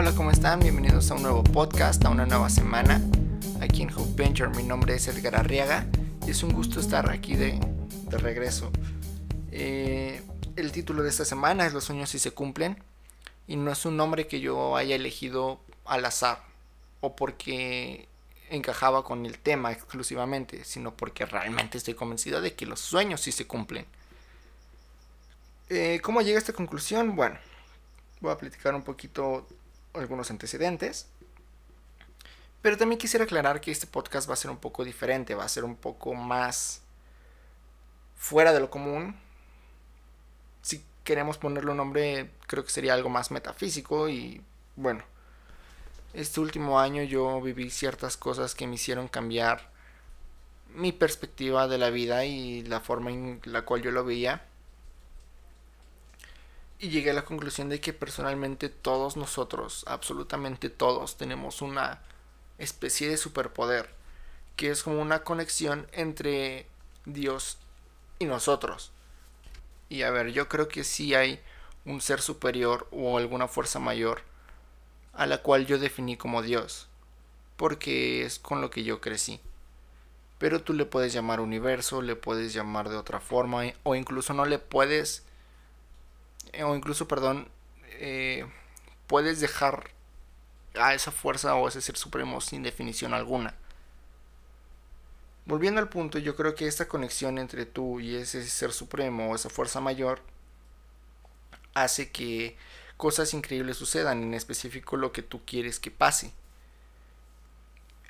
Hola, ¿cómo están? Bienvenidos a un nuevo podcast, a una nueva semana aquí en Hope Venture. Mi nombre es Edgar Arriaga y es un gusto estar aquí de, regreso. Eh, el título de esta semana es Los sueños si se cumplen y no es un nombre que yo haya elegido al azar o porque encajaba con el tema exclusivamente, sino porque realmente estoy convencido de que los sueños sí se cumplen. Eh, ¿Cómo llega a esta conclusión? Bueno, voy a platicar un poquito algunos antecedentes. Pero también quisiera aclarar que este podcast va a ser un poco diferente, va a ser un poco más fuera de lo común. Si queremos ponerle un nombre, creo que sería algo más metafísico y bueno, este último año yo viví ciertas cosas que me hicieron cambiar mi perspectiva de la vida y la forma en la cual yo lo veía y llegué a la conclusión de que personalmente todos nosotros, absolutamente todos, tenemos una especie de superpoder, que es como una conexión entre Dios y nosotros. Y a ver, yo creo que sí hay un ser superior o alguna fuerza mayor a la cual yo definí como Dios, porque es con lo que yo crecí. Pero tú le puedes llamar universo, le puedes llamar de otra forma, o incluso no le puedes o incluso, perdón, eh, puedes dejar a esa fuerza o ese ser supremo sin definición alguna. Volviendo al punto, yo creo que esta conexión entre tú y ese ser supremo o esa fuerza mayor hace que cosas increíbles sucedan, en específico lo que tú quieres que pase.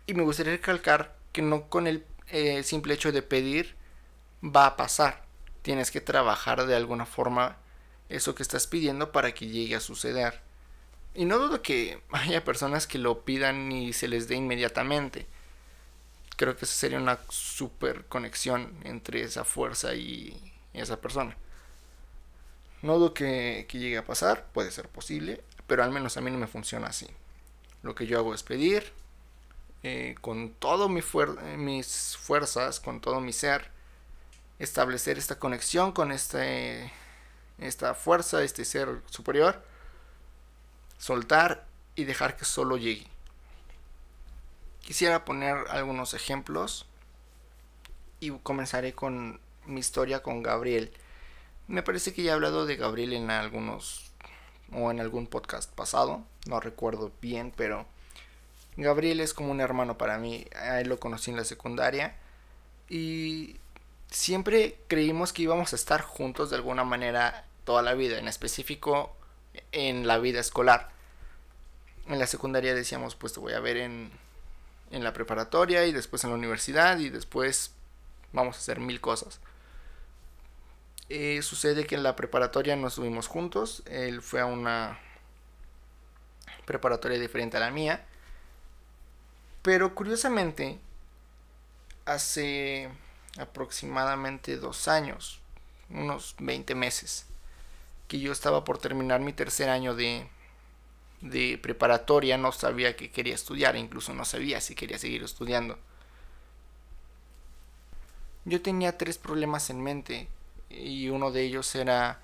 Y me gustaría recalcar que no con el eh, simple hecho de pedir va a pasar. Tienes que trabajar de alguna forma eso que estás pidiendo para que llegue a suceder. Y no dudo que haya personas que lo pidan y se les dé inmediatamente. Creo que esa sería una super conexión entre esa fuerza y esa persona. No dudo que, llegue a pasar, puede ser posible, pero al menos a mí no me funciona así. Lo que yo hago es pedir eh, con todo mi mis fuerzas, con todo mi ser, establecer esta conexión con este esta fuerza, este ser superior, soltar y dejar que solo llegue. Quisiera poner algunos ejemplos y comenzaré con mi historia con Gabriel. Me parece que ya he hablado de Gabriel en algunos o en algún podcast pasado, no recuerdo bien, pero Gabriel es como un hermano para mí. A él lo conocí en la secundaria y siempre creímos que íbamos a estar juntos de alguna manera toda la vida, en específico en la vida escolar. En la secundaria decíamos, pues te voy a ver en, en la preparatoria y después en la universidad y después vamos a hacer mil cosas. Eh, sucede que en la preparatoria no estuvimos juntos, él fue a una preparatoria diferente a la mía, pero curiosamente, hace aproximadamente dos años, unos 20 meses, que yo estaba por terminar mi tercer año de, de preparatoria, no sabía que quería estudiar, incluso no sabía si quería seguir estudiando. Yo tenía tres problemas en mente y uno de ellos era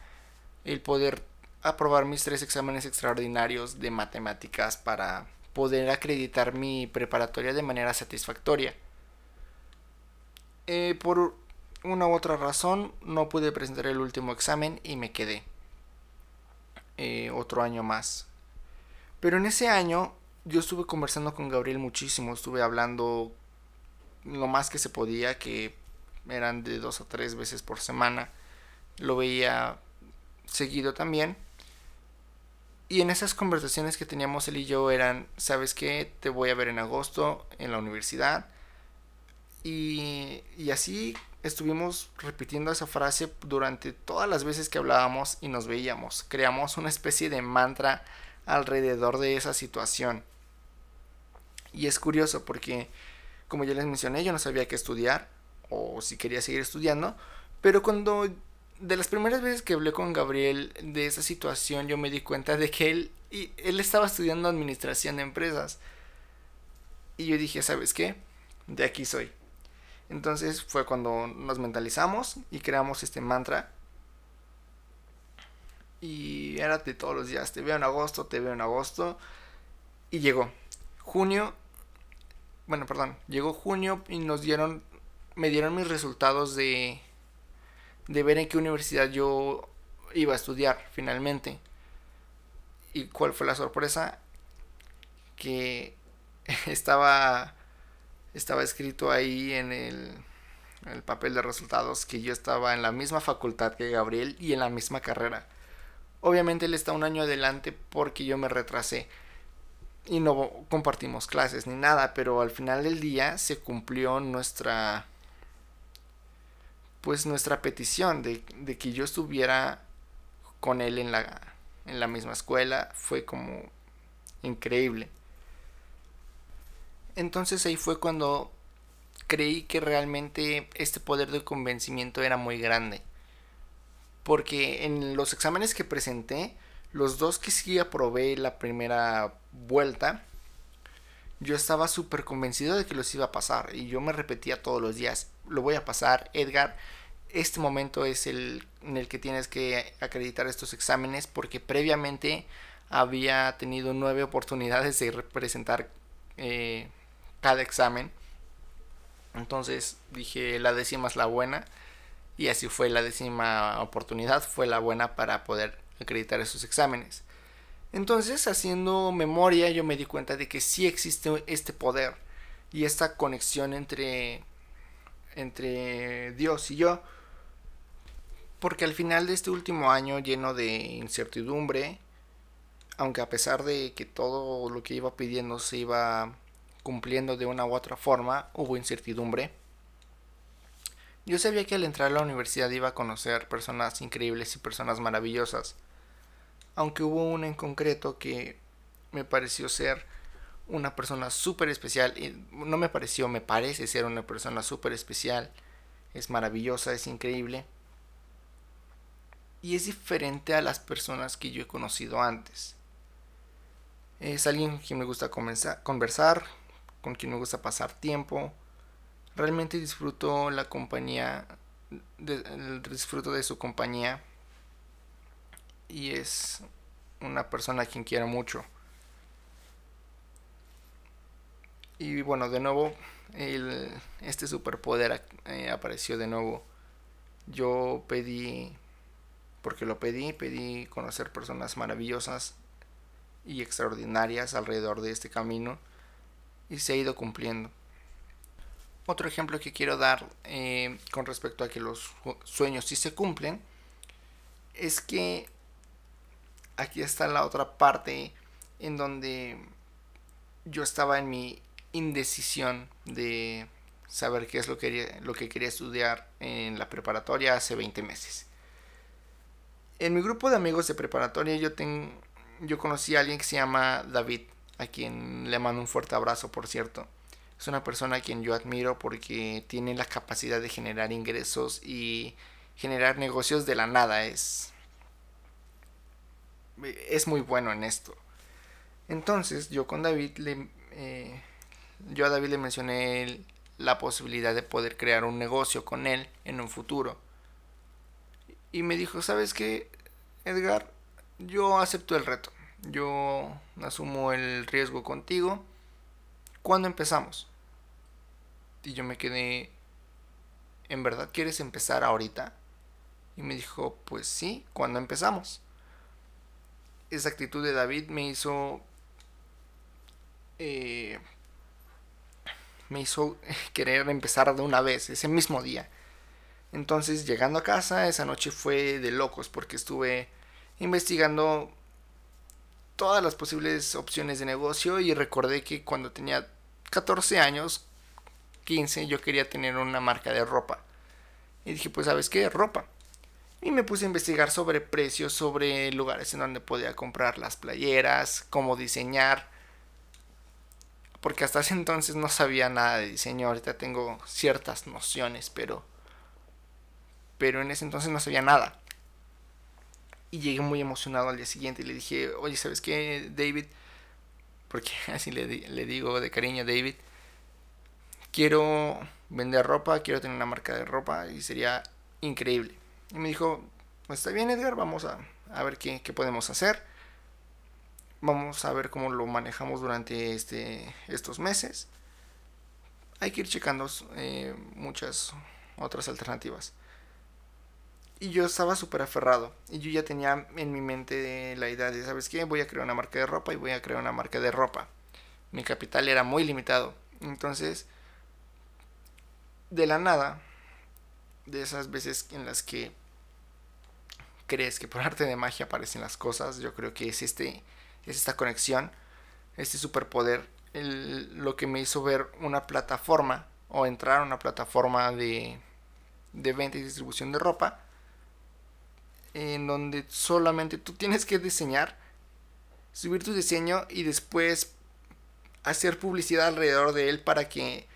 el poder aprobar mis tres exámenes extraordinarios de matemáticas para poder acreditar mi preparatoria de manera satisfactoria. Eh, por una u otra razón no pude presentar el último examen y me quedé. Eh, otro año más. Pero en ese año yo estuve conversando con Gabriel muchísimo, estuve hablando lo más que se podía, que eran de dos o tres veces por semana. Lo veía seguido también. Y en esas conversaciones que teníamos él y yo eran, ¿sabes qué? Te voy a ver en agosto en la universidad. Y, y así estuvimos repitiendo esa frase durante todas las veces que hablábamos y nos veíamos. Creamos una especie de mantra alrededor de esa situación. Y es curioso porque, como ya les mencioné, yo no sabía qué estudiar o si quería seguir estudiando, pero cuando de las primeras veces que hablé con Gabriel de esa situación, yo me di cuenta de que él, y, él estaba estudiando administración de empresas. Y yo dije, ¿sabes qué? De aquí soy. Entonces fue cuando nos mentalizamos y creamos este mantra. Y era todos los días, te veo en agosto, te veo en agosto. Y llegó. Junio. Bueno, perdón. Llegó junio y nos dieron. Me dieron mis resultados de. De ver en qué universidad yo iba a estudiar finalmente. ¿Y cuál fue la sorpresa? Que estaba. Estaba escrito ahí en el el papel de resultados que yo estaba en la misma facultad que Gabriel y en la misma carrera. Obviamente él está un año adelante porque yo me retrasé y no compartimos clases ni nada, pero al final del día se cumplió nuestra pues nuestra petición de, de que yo estuviera con él en la, en la misma escuela fue como increíble. Entonces ahí fue cuando creí que realmente este poder de convencimiento era muy grande. Porque en los exámenes que presenté, los dos que sí aprobé la primera vuelta, yo estaba súper convencido de que los iba a pasar. Y yo me repetía todos los días, lo voy a pasar, Edgar. Este momento es el en el que tienes que acreditar estos exámenes porque previamente había tenido nueve oportunidades de representar eh, cada examen entonces dije, la décima es la buena. Y así fue la décima oportunidad, fue la buena para poder acreditar esos exámenes. Entonces, haciendo memoria, yo me di cuenta de que sí existe este poder y esta conexión entre, entre Dios y yo. Porque al final de este último año lleno de incertidumbre, aunque a pesar de que todo lo que iba pidiendo se iba cumpliendo de una u otra forma, hubo incertidumbre. Yo sabía que al entrar a la universidad iba a conocer personas increíbles y personas maravillosas, aunque hubo una en concreto que me pareció ser una persona súper especial, no me pareció, me parece ser una persona súper especial, es maravillosa, es increíble, y es diferente a las personas que yo he conocido antes. Es alguien que me gusta conversar, con quien me gusta pasar tiempo. Realmente disfruto la compañía, disfruto de su compañía y es una persona a quien quiero mucho. Y bueno, de nuevo, este superpoder eh, apareció de nuevo. Yo pedí, porque lo pedí, pedí conocer personas maravillosas y extraordinarias alrededor de este camino y se ha ido cumpliendo. Otro ejemplo que quiero dar eh, con respecto a que los sueños sí se cumplen es que aquí está la otra parte en donde yo estaba en mi indecisión de saber qué es lo que quería, lo que quería estudiar en la preparatoria hace 20 meses. En mi grupo de amigos de preparatoria yo, tengo yo conocí a alguien que se llama David a quien le mando un fuerte abrazo, por cierto. Es una persona a quien yo admiro porque tiene la capacidad de generar ingresos y generar negocios de la nada. Es, es muy bueno en esto. Entonces, yo con David le, eh, yo a David le mencioné la posibilidad de poder crear un negocio con él en un futuro. Y me dijo, ¿sabes qué, Edgar? Yo acepto el reto yo asumo el riesgo contigo. ¿Cuándo empezamos? Y yo me quedé, ¿en verdad quieres empezar ahorita? Y me dijo, pues sí, ¿cuándo empezamos? Esa actitud de David me hizo... Eh, me hizo querer empezar de una vez, ese mismo día. Entonces, llegando a casa, esa noche fue de locos porque estuve investigando todas las posibles opciones de negocio y recordé que cuando tenía 14 años, 15, yo quería tener una marca de ropa. Y dije, pues sabes qué, ropa. Y me puse a investigar sobre precios, sobre lugares en donde podía comprar las playeras, cómo diseñar. Porque hasta ese entonces no sabía nada de diseño, ahorita tengo ciertas nociones, pero... Pero en ese entonces no sabía nada. Y llegué muy emocionado al día siguiente y le dije, oye, ¿sabes qué, David? Porque así le, le digo de cariño a David. Quiero vender ropa, quiero tener una marca de ropa y sería increíble. Y me dijo, pues está bien Edgar, vamos a, a ver qué, qué podemos hacer. Vamos a ver cómo lo manejamos durante este, estos meses. Hay que ir checando eh, muchas otras alternativas. Y yo estaba súper aferrado. Y yo ya tenía en mi mente la idea de, ¿sabes qué? Voy a crear una marca de ropa y voy a crear una marca de ropa. Mi capital era muy limitado. Entonces, de la nada, de esas veces en las que crees que por arte de magia aparecen las cosas, yo creo que es este es esta conexión, este superpoder, lo que me hizo ver una plataforma o entrar a una plataforma de, de venta y distribución de ropa en donde solamente tú tienes que diseñar, subir tu diseño y después hacer publicidad alrededor de él para que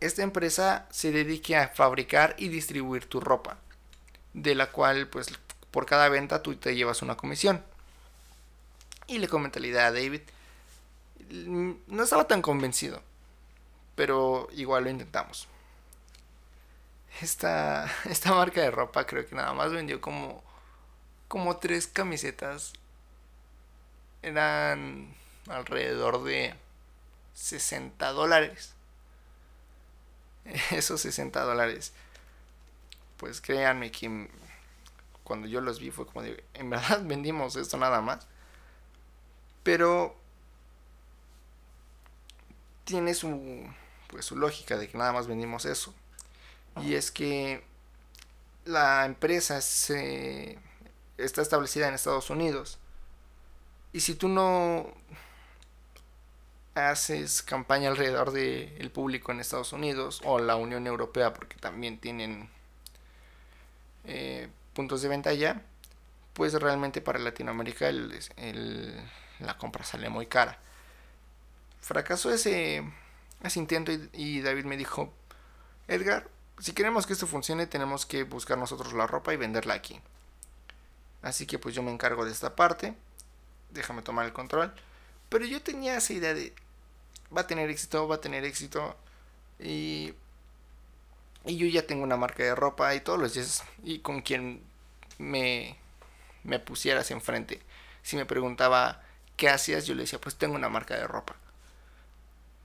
esta empresa se dedique a fabricar y distribuir tu ropa, de la cual pues por cada venta tú te llevas una comisión. Y le comenté la idea a David. No estaba tan convencido, pero igual lo intentamos. Esta, esta marca de ropa creo que nada más vendió como, como tres camisetas. Eran alrededor de 60 dólares. Esos 60 dólares. Pues créanme que cuando yo los vi fue como de, en verdad vendimos esto nada más. Pero tiene su, pues, su lógica de que nada más vendimos eso. Y es que la empresa se está establecida en Estados Unidos. Y si tú no haces campaña alrededor del público en Estados Unidos o la Unión Europea, porque también tienen eh, puntos de venta allá, pues realmente para Latinoamérica el, la compra sale muy cara. Fracasó ese, ese intento y David me dijo, Edgar, si queremos que esto funcione tenemos que buscar nosotros la ropa y venderla aquí. Así que pues yo me encargo de esta parte. Déjame tomar el control. Pero yo tenía esa idea de va a tener éxito, va a tener éxito. Y, y yo ya tengo una marca de ropa y todos los días y con quien me, me pusieras enfrente. Si me preguntaba qué hacías, yo le decía, pues tengo una marca de ropa.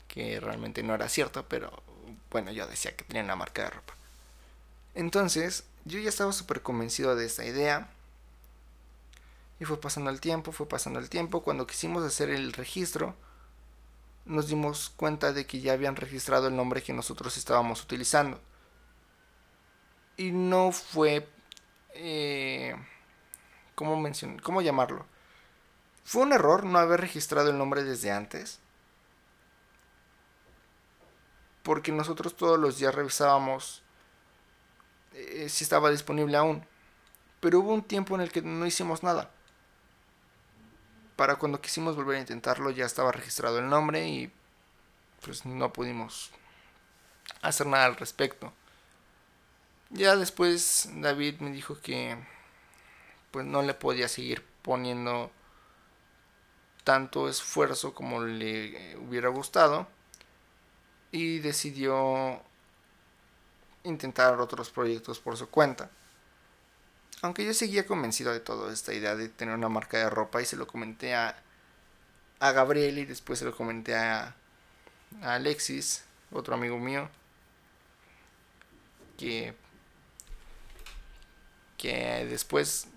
Que realmente no era cierto, pero bueno, yo decía que tenía una marca de ropa. Entonces, yo ya estaba súper convencido de esta idea. Y fue pasando el tiempo, fue pasando el tiempo. Cuando quisimos hacer el registro, nos dimos cuenta de que ya habían registrado el nombre que nosotros estábamos utilizando. Y no fue... Eh, ¿cómo, ¿Cómo llamarlo? Fue un error no haber registrado el nombre desde antes porque nosotros todos los días revisábamos eh, si estaba disponible aún. Pero hubo un tiempo en el que no hicimos nada. Para cuando quisimos volver a intentarlo ya estaba registrado el nombre y pues no pudimos hacer nada al respecto. Ya después David me dijo que pues no le podía seguir poniendo tanto esfuerzo como le hubiera gustado y decidió intentar otros proyectos por su cuenta. Aunque yo seguía convencido de toda esta idea de tener una marca de ropa y se lo comenté a, a Gabriel y después se lo comenté a, a Alexis, otro amigo mío, que, que después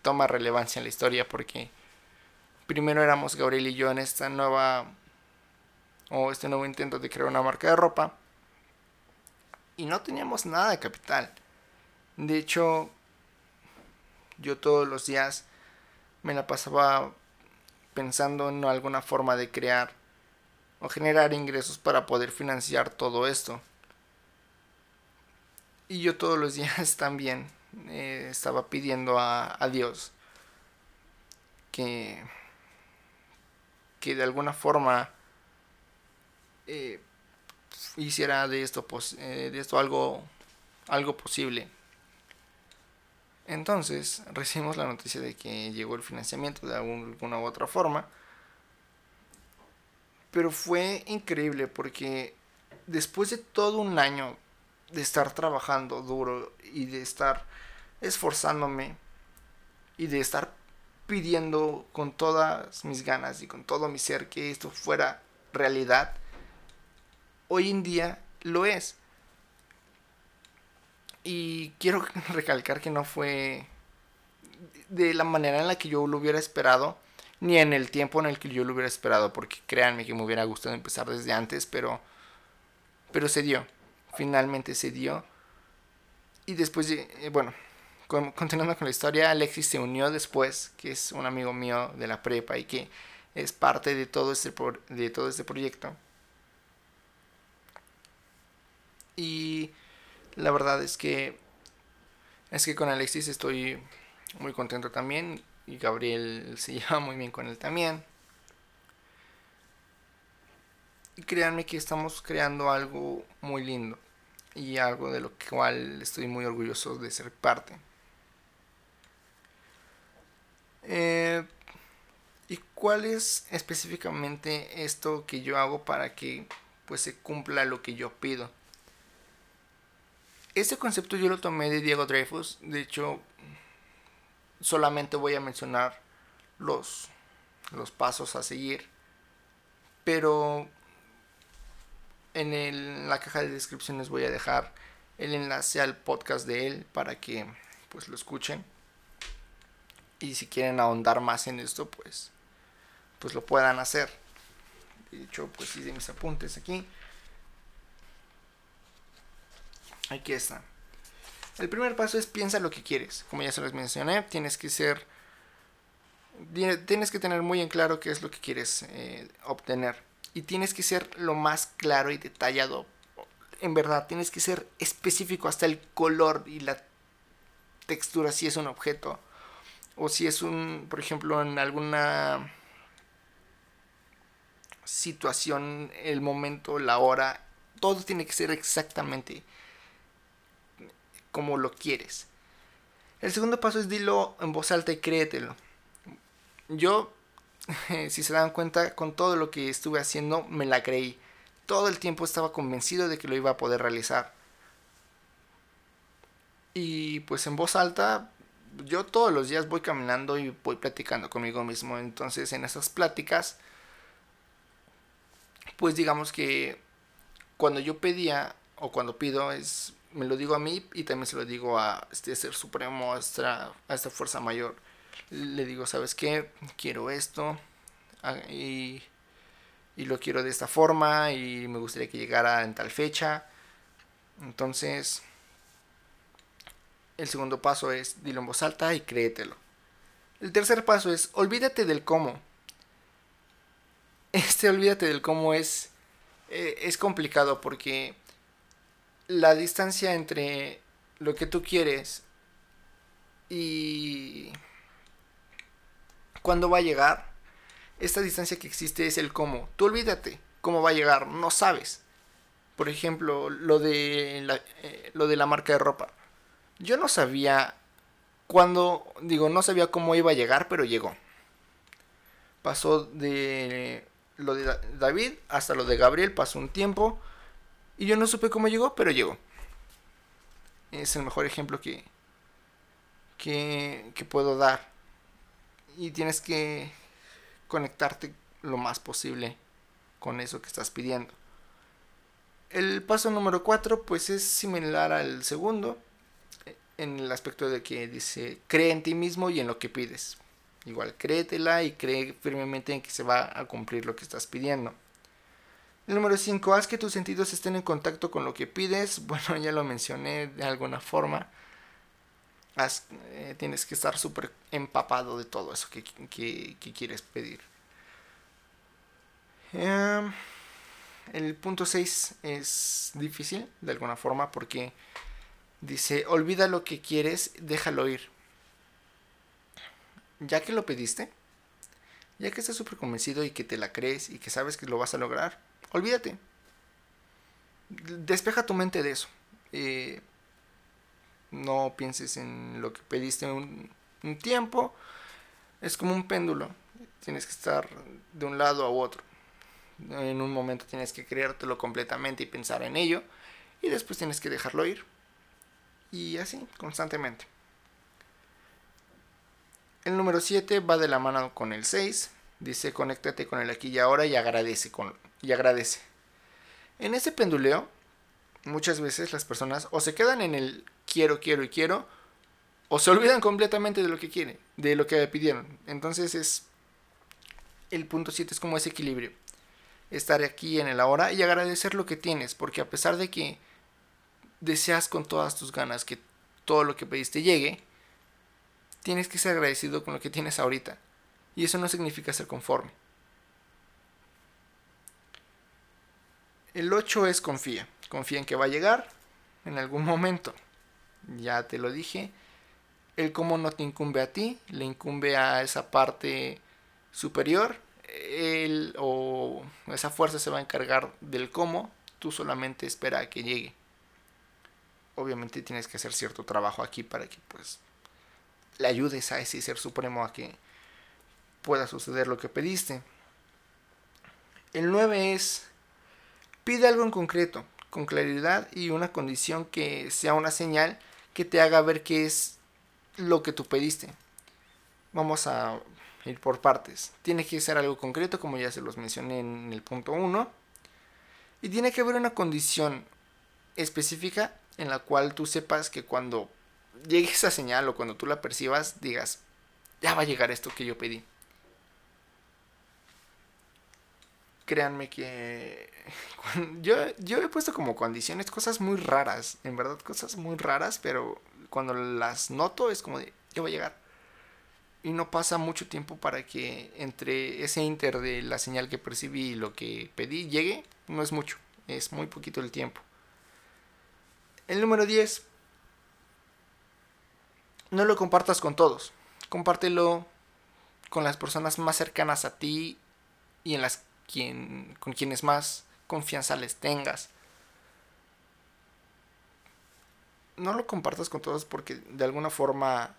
toma relevancia en la historia porque primero éramos Gabriel y yo en esta nueva o este nuevo intento de crear una marca de ropa y no teníamos nada de capital. De hecho, yo todos los días me la pasaba pensando en alguna forma de crear o generar ingresos para poder financiar todo esto. Y yo todos los días también eh, estaba pidiendo a, a Dios que, que de alguna forma eh, hiciera de esto, eh, de esto algo, algo posible. Entonces recibimos la noticia de que llegó el financiamiento de alguna u otra forma. Pero fue increíble porque después de todo un año de estar trabajando duro y de estar esforzándome y de estar pidiendo con todas mis ganas y con todo mi ser que esto fuera realidad, hoy en día lo es. Y quiero recalcar que no fue de la manera en la que yo lo hubiera esperado, ni en el tiempo en el que yo lo hubiera esperado, porque créanme que me hubiera gustado empezar desde antes, pero, pero se dio, finalmente se dio. Y después, eh, bueno, continuando con la historia, Alexis se unió después, que es un amigo mío de la prepa y que es parte de todo este, de todo este proyecto. Y la verdad es que es que con Alexis estoy muy contento también y Gabriel se lleva muy bien con él también. Y créanme que estamos creando algo muy lindo y algo de lo cual estoy muy orgulloso de ser parte. Eh, ¿Y cuál es específicamente esto que yo hago para que pues se cumpla lo que yo pido? Este concepto yo lo tomé de Diego Dreyfus. De hecho, solamente voy a mencionar los, los pasos a seguir. Pero en la caja de descripciones voy a dejar el enlace al podcast de él para que pues lo escuchen. Y si quieren ahondar más en esto, pues, pues lo puedan hacer. De hecho, pues hice mis apuntes aquí. Aquí está. El primer paso es piensa lo que quieres. Como ya se los mencioné, tienes que ser. Tienes que tener muy en claro qué es lo que quieres eh, obtener. Y tienes que ser lo más claro y detallado. En verdad, tienes que ser específico hasta el color y la textura si es un objeto o si es un, por ejemplo, en alguna situación, el momento, la hora, todo tiene que ser exactamente como lo quieres. El segundo paso es dilo en voz alta y créetelo. Yo, si se dan cuenta, con todo lo que estuve haciendo, me la creí. Todo el tiempo estaba convencido de que lo iba a poder realizar. Y pues en voz alta yo todos los días voy caminando y voy platicando conmigo mismo. Entonces en esas pláticas, pues digamos que cuando yo pedía o cuando pido es me lo digo a mí y también se lo digo a este ser supremo, a esta, a esta fuerza mayor. Le digo, ¿sabes qué? Quiero esto ah, y, y lo quiero de esta forma y me gustaría que llegara en tal fecha. Entonces, el segundo paso es dilo en voz alta y créetelo. El tercer paso es olvídate del cómo. Este olvídate del cómo es, eh, es complicado porque la distancia entre lo que tú quieres y cuándo va a llegar, esta distancia que existe es el cómo. Tú olvídate cómo va a llegar, no sabes. Por ejemplo, lo de eh, lo de la marca de ropa. Yo no sabía cuándo, digo, no sabía cómo iba a llegar, pero llegó. Pasó de lo de David hasta lo de Gabriel, pasó un tiempo y yo no supe cómo llegó, pero llegó. Es el mejor ejemplo que, que, que puedo dar. Y tienes que conectarte lo más posible con eso que estás pidiendo. El paso número 4 pues es similar al segundo en el aspecto de que dice, cree en ti mismo y en lo que pides. Igual, créetela y cree firmemente en que se va a cumplir lo que estás pidiendo. El número 5, haz que tus sentidos estén en contacto con lo que pides. Bueno, ya lo mencioné de alguna forma. Eh, tienes que estar súper empapado de todo eso que, quieres pedir. Em, el punto 6 es difícil de alguna forma porque Dice, olvida lo que quieres, déjalo ir. Ya que lo pediste, ya que estás súper convencido y que te la crees y que sabes que lo vas a lograr, olvídate. Despeja tu mente de eso. Eh, no pienses en lo que pediste un, un tiempo. Es como un péndulo. Tienes que estar de un lado a otro. En un momento tienes que creértelo completamente y pensar en ello. Y después tienes que dejarlo ir. Y así, constantemente. El número 7 va de la mano con el 6. Dice conéctate con el aquí y ahora y agradece. Con, y agradece. En ese penduleo, muchas veces las personas o se quedan en el quiero, quiero y quiero, o se olvidan completamente de lo que quieren, de lo que pidieron. Entonces es el punto 7 es como ese equilibrio. Estar aquí en el ahora y agradecer lo que tienes, porque a pesar de que deseas con todas tus ganas que todo lo que pediste llegue, tienes que ser agradecido con lo que tienes ahorita. Y eso no significa ser conforme. El 8 es confía. Confía en que va a llegar en algún momento. Ya te lo dije. El cómo no te incumbe a ti, le incumbe a esa parte superior. Él o esa fuerza se va a encargar del cómo. Tú solamente espera a que llegue. Obviamente tienes que hacer cierto trabajo aquí para que pues le ayudes a ese ser supremo a que pueda suceder lo que pediste. El 9 es pide algo en concreto, con claridad y una condición que sea una señal que te haga ver qué es lo que tú pediste. Vamos a ir por partes. Tiene que ser algo concreto, como ya se los mencioné en el punto 1. Y tiene que haber una condición específica en la cual tú sepas que cuando llegue esa señal o cuando tú la percibas, digas, ya va a llegar esto que yo pedí. Créanme que yo, yo he puesto como condiciones cosas muy raras, en verdad cosas muy raras, pero cuando las noto es como de, ya va a llegar. Y no pasa mucho tiempo para que entre ese inter de la señal que percibí y lo que pedí llegue, no es mucho, es muy poquito el tiempo. El número 10. No lo compartas con todos. Compártelo con las personas más cercanas a ti y en las quien, con quienes más confianza les tengas. No lo compartas con todos porque de alguna forma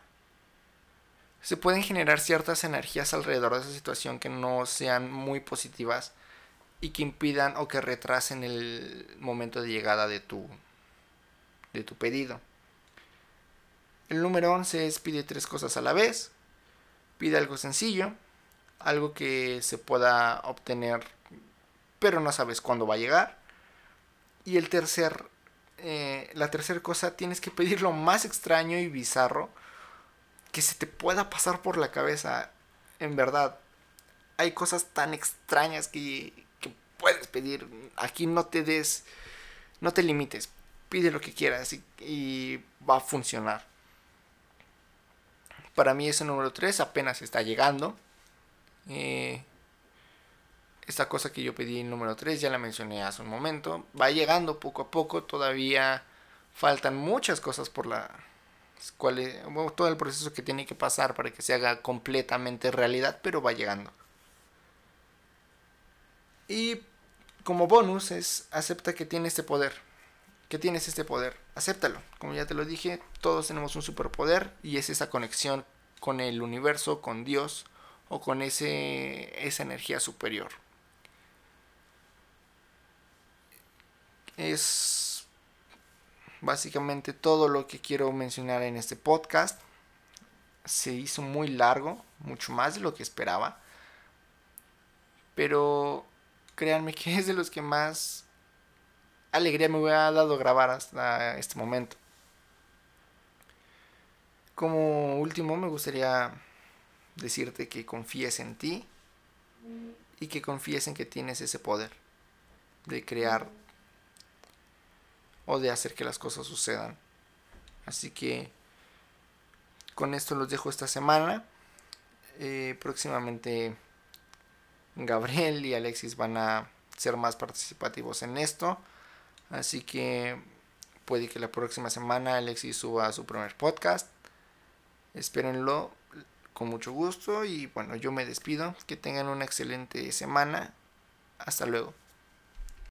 se pueden generar ciertas energías alrededor de esa situación que no sean muy positivas y que impidan o que retrasen el momento de llegada de tu de tu pedido. El número 11 es pide tres cosas a la vez. Pide algo sencillo, algo que se pueda obtener, pero no sabes cuándo va a llegar. Y el tercer, eh, la tercera cosa, tienes que pedir lo más extraño y bizarro que se te pueda pasar por la cabeza. En verdad, hay cosas tan extrañas que, que puedes pedir. Aquí no te des, no te limites pide lo que quieras y, va a funcionar. Para mí ese número 3 apenas está llegando. Eh, esta cosa que yo pedí número 3 ya la mencioné hace un momento. Va llegando poco a poco. Todavía faltan muchas cosas por la cuales, todo el proceso que tiene que pasar para que se haga completamente realidad, pero va llegando. Y como bonus es acepta que tiene este poder que tienes este poder. Acéptalo. Como ya te lo dije, todos tenemos un superpoder y es esa conexión con el universo, con Dios o con ese, esa energía superior. Es básicamente todo lo que quiero mencionar en este podcast. Se hizo muy largo, mucho más de lo que esperaba. Pero créanme que es de los que más alegría me hubiera dado grabar hasta este momento. Como último me gustaría decirte que confíes en ti y que confíes en que tienes ese poder de crear o de hacer que las cosas sucedan. Así que con esto los dejo esta semana. Eh, próximamente Gabriel y Alexis van a ser más participativos en esto. Así que puede que la próxima semana Alexis suba su primer podcast. Espérenlo con mucho gusto y bueno, yo me despido. Que tengan una excelente semana. Hasta luego.